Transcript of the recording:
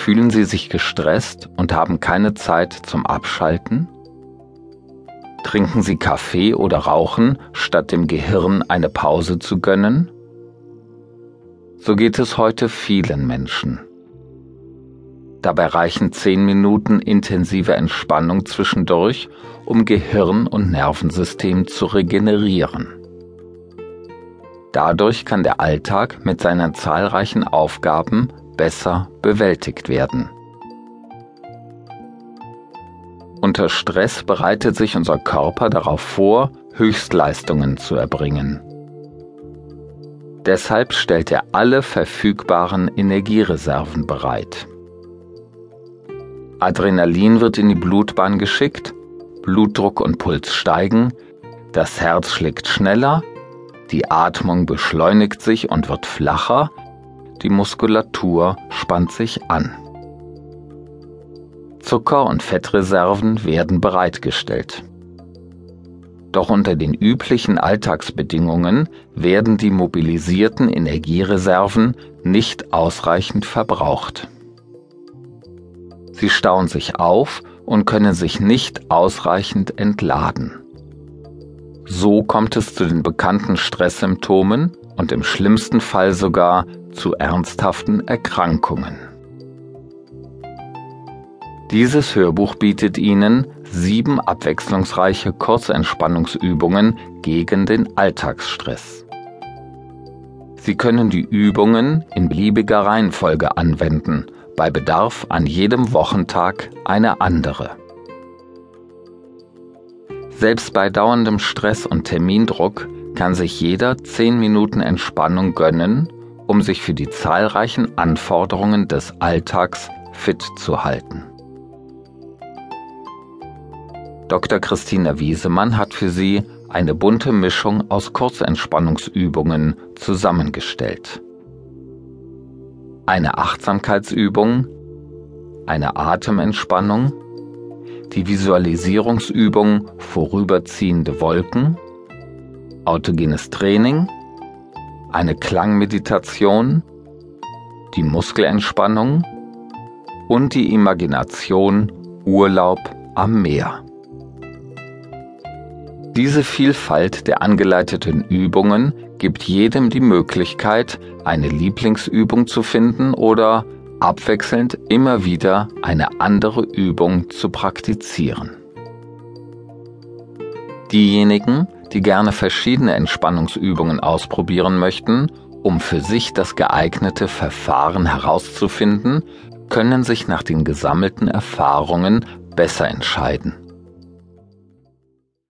Fühlen Sie sich gestresst und haben keine Zeit zum Abschalten? Trinken Sie Kaffee oder rauchen, statt dem Gehirn eine Pause zu gönnen? So geht es heute vielen Menschen. Dabei reichen zehn Minuten intensive Entspannung zwischendurch, um Gehirn und Nervensystem zu regenerieren. Dadurch kann der Alltag mit seinen zahlreichen Aufgaben besser bewältigt werden. Unter Stress bereitet sich unser Körper darauf vor, Höchstleistungen zu erbringen. Deshalb stellt er alle verfügbaren Energiereserven bereit. Adrenalin wird in die Blutbahn geschickt, Blutdruck und Puls steigen, das Herz schlägt schneller, die Atmung beschleunigt sich und wird flacher, die Muskulatur spannt sich an. Zucker- und Fettreserven werden bereitgestellt. Doch unter den üblichen Alltagsbedingungen werden die mobilisierten Energiereserven nicht ausreichend verbraucht. Sie stauen sich auf und können sich nicht ausreichend entladen. So kommt es zu den bekannten Stresssymptomen und im schlimmsten Fall sogar zu ernsthaften Erkrankungen. Dieses Hörbuch bietet Ihnen sieben abwechslungsreiche Kurzentspannungsübungen gegen den Alltagsstress. Sie können die Übungen in beliebiger Reihenfolge anwenden, bei Bedarf an jedem Wochentag eine andere. Selbst bei dauerndem Stress und Termindruck kann sich jeder zehn Minuten Entspannung gönnen um sich für die zahlreichen Anforderungen des Alltags fit zu halten. Dr. Christina Wiesemann hat für Sie eine bunte Mischung aus Kurzentspannungsübungen zusammengestellt. Eine Achtsamkeitsübung, eine Atementspannung, die Visualisierungsübung Vorüberziehende Wolken, autogenes Training, eine Klangmeditation, die Muskelentspannung und die Imagination Urlaub am Meer. Diese Vielfalt der angeleiteten Übungen gibt jedem die Möglichkeit, eine Lieblingsübung zu finden oder abwechselnd immer wieder eine andere Übung zu praktizieren. Diejenigen, die gerne verschiedene Entspannungsübungen ausprobieren möchten, um für sich das geeignete Verfahren herauszufinden, können sich nach den gesammelten Erfahrungen besser entscheiden.